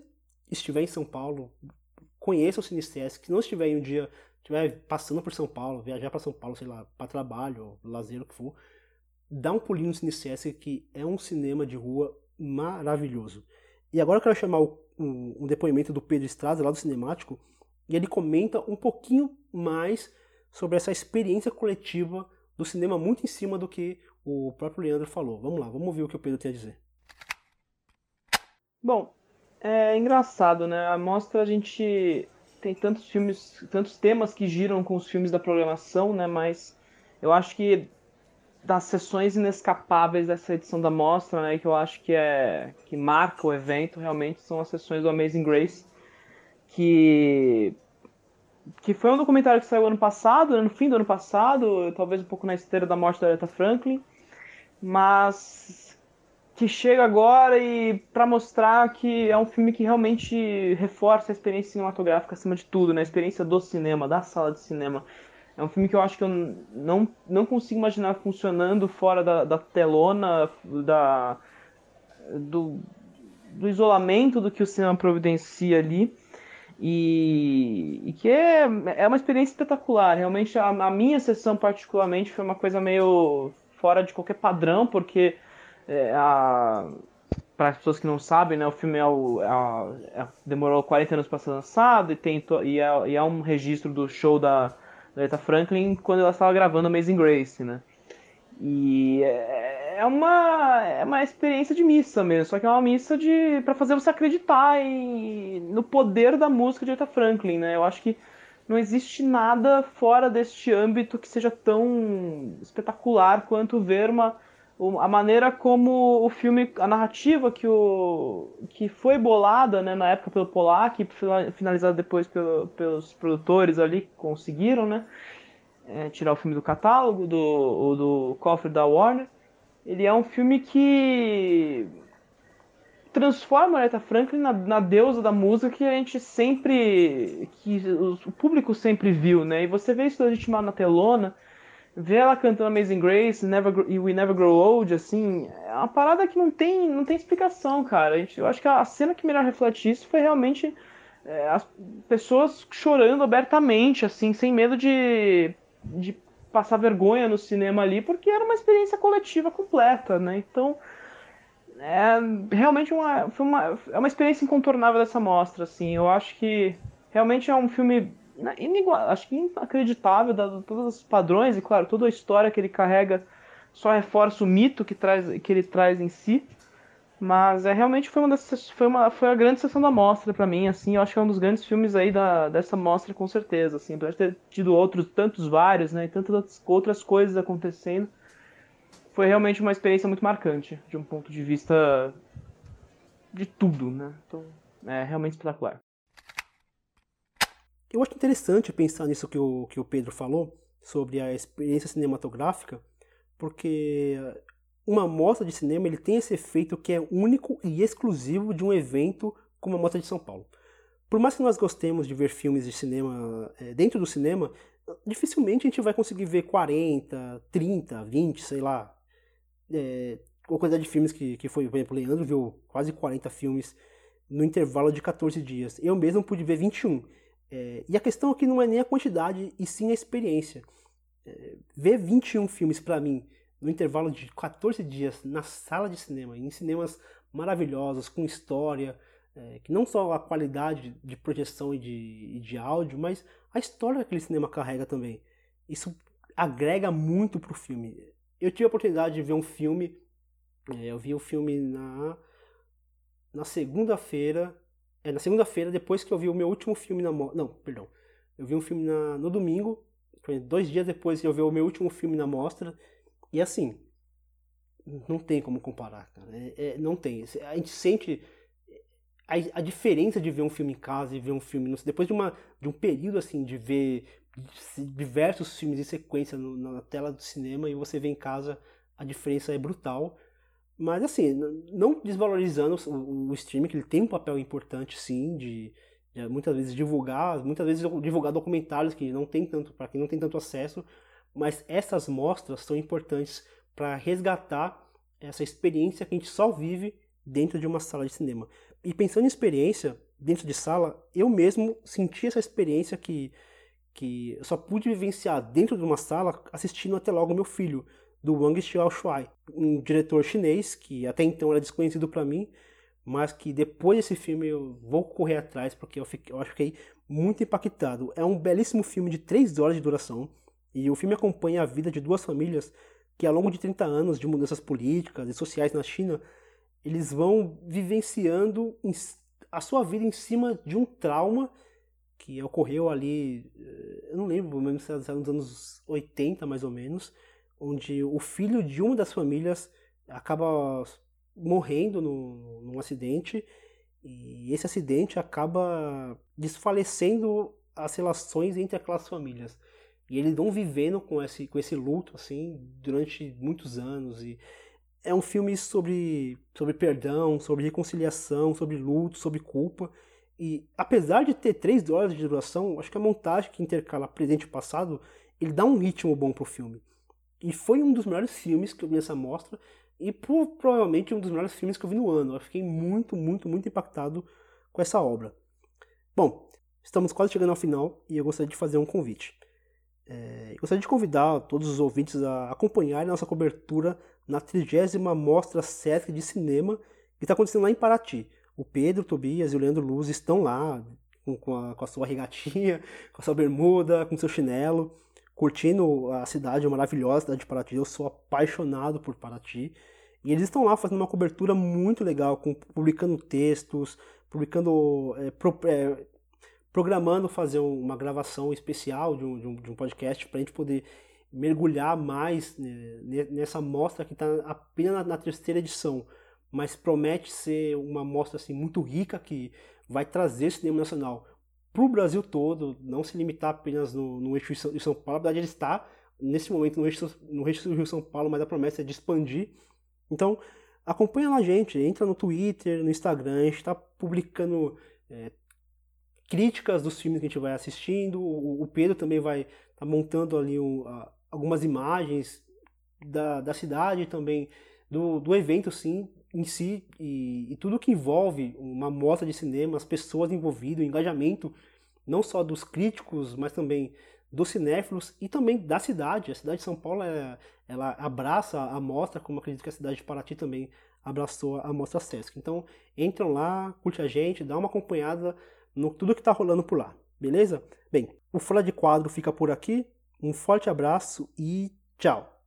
estiver em São Paulo, conheça o Sinistese, que não estiver em um dia, estiver passando por São Paulo, viajar para São Paulo, sei lá, para trabalho, lazer, o que for, dá um pulinho no Sinistese, que é um cinema de rua maravilhoso. E agora eu quero chamar o, um, um, depoimento do Pedro Estrada, lá do Cinemático, e ele comenta um pouquinho mais sobre essa experiência coletiva do cinema, muito em cima do que o próprio Leandro falou. Vamos lá, vamos ouvir o que o Pedro tem a dizer. Bom, é engraçado, né? A mostra a gente tem tantos filmes, tantos temas que giram com os filmes da programação, né? Mas eu acho que das sessões inescapáveis dessa edição da mostra, né, que eu acho que é que marca o evento, realmente são as sessões do Amazing Grace, que que foi um documentário que saiu ano passado, né, no fim do ano passado, talvez um pouco na esteira da morte da Aretha Franklin, mas que chega agora e para mostrar que é um filme que realmente reforça a experiência cinematográfica acima de tudo, né? A experiência do cinema, da sala de cinema. É um filme que eu acho que eu não, não consigo imaginar funcionando fora da, da telona, da, do, do isolamento do que o cinema providencia ali. E, e, que é, é uma experiência espetacular. Realmente, a, a, minha sessão, particularmente, foi uma coisa meio fora de qualquer padrão, porque é, para as pessoas que não sabem, né, o filme é o, é, é, demorou 40 anos para ser lançado e, tem, e, é, e é um registro do show da, Aretha Franklin quando ela estava gravando Amazing Grace, né? E é, é uma, é uma experiência de missa mesmo, só que é uma missa de para fazer você acreditar em, no poder da música de Aretha Franklin, né? Eu acho que não existe nada fora deste âmbito que seja tão espetacular quanto ver uma a maneira como o filme, a narrativa que, o, que foi bolada né, na época pelo Pollack e finalizada depois pelo, pelos produtores ali que conseguiram né, é, tirar o filme do catálogo, do, do cofre da Warner. Ele é um filme que transforma a Aretha Franklin na, na, deusa da música que a gente sempre. que o público sempre viu, né? E você vê isso legitimado na telona ver ela cantando Amazing Grace Never, e We Never Grow Old, assim, é uma parada que não tem, não tem explicação, cara. Eu acho que a cena que melhor reflete isso foi realmente é, as pessoas chorando abertamente, assim, sem medo de, de passar vergonha no cinema ali, porque era uma experiência coletiva completa, né? Então, é realmente uma, foi uma, é uma experiência incontornável dessa mostra, assim. Eu acho que realmente é um filme inigual, acho que inacreditável, dado todos os padrões, e claro, toda a história que ele carrega só reforça o mito que, traz, que ele traz em si. Mas é realmente foi uma dessas, foi uma foi a grande sessão da mostra para mim, assim, eu acho que é um dos grandes filmes aí da, dessa mostra com certeza, assim, apesar de ter tido outros, tantos vários, né, e tantas outras coisas acontecendo, foi realmente uma experiência muito marcante, de um ponto de vista de tudo, né? Então, é realmente espetacular. Eu acho interessante pensar nisso que o, que o Pedro falou, sobre a experiência cinematográfica, porque uma mostra de cinema ele tem esse efeito que é único e exclusivo de um evento como a Mostra de São Paulo. Por mais que nós gostemos de ver filmes de cinema é, dentro do cinema, dificilmente a gente vai conseguir ver 40, 30, 20, sei lá. É, a quantidade de filmes que, que foi, por exemplo, o Leandro viu quase 40 filmes no intervalo de 14 dias. Eu mesmo pude ver 21. É, e a questão aqui não é nem a quantidade, e sim a experiência. É, ver 21 filmes para mim no intervalo de 14 dias na sala de cinema, em cinemas maravilhosos, com história, é, que não só a qualidade de projeção e de, e de áudio, mas a história que aquele cinema carrega também. Isso agrega muito pro filme. Eu tive a oportunidade de ver um filme, é, eu vi o um filme na, na segunda-feira, é, na segunda-feira, depois que eu vi o meu último filme na... Não, perdão. Eu vi um filme na, no domingo, dois dias depois que eu vi o meu último filme na mostra, e assim, não tem como comparar, cara. É, é, não tem. A gente sente a, a, diferença de ver um filme em casa e ver um filme depois de, uma, de um período assim de ver diversos filmes em sequência no, na tela do cinema e você vê em casa a diferença é brutal. Mas assim, não desvalorizando o, o streaming, que ele tem um papel importante sim de, de muitas vezes divulgar, muitas vezes divulgar documentários que não tem tanto para quem não tem tanto acesso, mas essas mostras são importantes para resgatar essa experiência que a gente só vive dentro de uma sala de cinema. E pensando em experiência dentro de sala, eu mesmo senti essa experiência que, que eu só pude vivenciar dentro de uma sala assistindo até logo meu filho, do Wang Xiaoshuai, um diretor chinês que até então era desconhecido para mim, mas que depois desse filme eu vou correr atrás porque eu, fiquei, eu acho que fiquei muito impactado. É um belíssimo filme de 3 horas de duração e o filme acompanha a vida de duas famílias que, ao longo de 30 anos de mudanças políticas e sociais na China, eles vão vivenciando a sua vida em cima de um trauma que ocorreu ali, eh, eu não lembro, mesmo se era nos anos 80 mais ou menos, onde o filho de uma das famílias acaba morrendo no, num acidente e esse acidente acaba desfalecendo as relações entre aquelas famílias. E eles vão vivendo com esse, com esse luto, assim, durante muitos anos. E é um filme sobre, sobre perdão, sobre reconciliação, sobre luto, sobre culpa. E apesar de ter três horas de duração, acho que a montagem que intercala presente e passado, ele dá um ritmo bom pro filme. E foi um dos melhores filmes que eu vi nessa mostra, e provavelmente um dos melhores filmes que eu vi no ano. Eu fiquei muito, muito, muito impactado com essa obra. Bom, estamos quase chegando ao final e eu gostaria de fazer um convite. É, gostaria de convidar todos os ouvintes a acompanharem nossa cobertura na 30 Mostra Sesc de Cinema que está acontecendo lá em Paraty. O Pedro, o Tobias e o Leandro Luz estão lá com, com, a, com a sua regatinha, com a sua bermuda, com seu chinelo, curtindo a cidade maravilhosa, a cidade de Paraty. Eu sou apaixonado por Paraty. E eles estão lá fazendo uma cobertura muito legal, com, publicando textos, publicando é, pro, é, programando fazer uma gravação especial de um, de um, de um podcast para a gente poder mergulhar mais né, nessa mostra que está apenas na, na, terceira edição, mas promete ser uma mostra assim, muito rica que vai trazer cinema nacional para o Brasil todo, não se limitar apenas no, no eixo de São Paulo. Na verdade, ele está nesse momento no eixo, no eixo do Rio São Paulo, mas a promessa é de expandir. Então, acompanha lá a gente, entra no Twitter, no Instagram, a gente está publicando é, críticas dos filmes que a gente vai assistindo. O, Pedro também vai estar tá montando ali um, algumas imagens da, da cidade também, do, do evento sim, em si, e, e tudo que envolve uma mostra de cinema, as pessoas envolvidas, o engajamento, não só dos críticos, mas também dos cinéfilos e também da cidade. A cidade de São Paulo é, ela abraça a mostra, como acredito que a cidade de Paraty também abraçou a mostra Sesc. Então entram lá, curte a gente, dá uma acompanhada no tudo que está rolando por lá, beleza? Bem, o Fora de Quadro fica por aqui. Um forte abraço e tchau!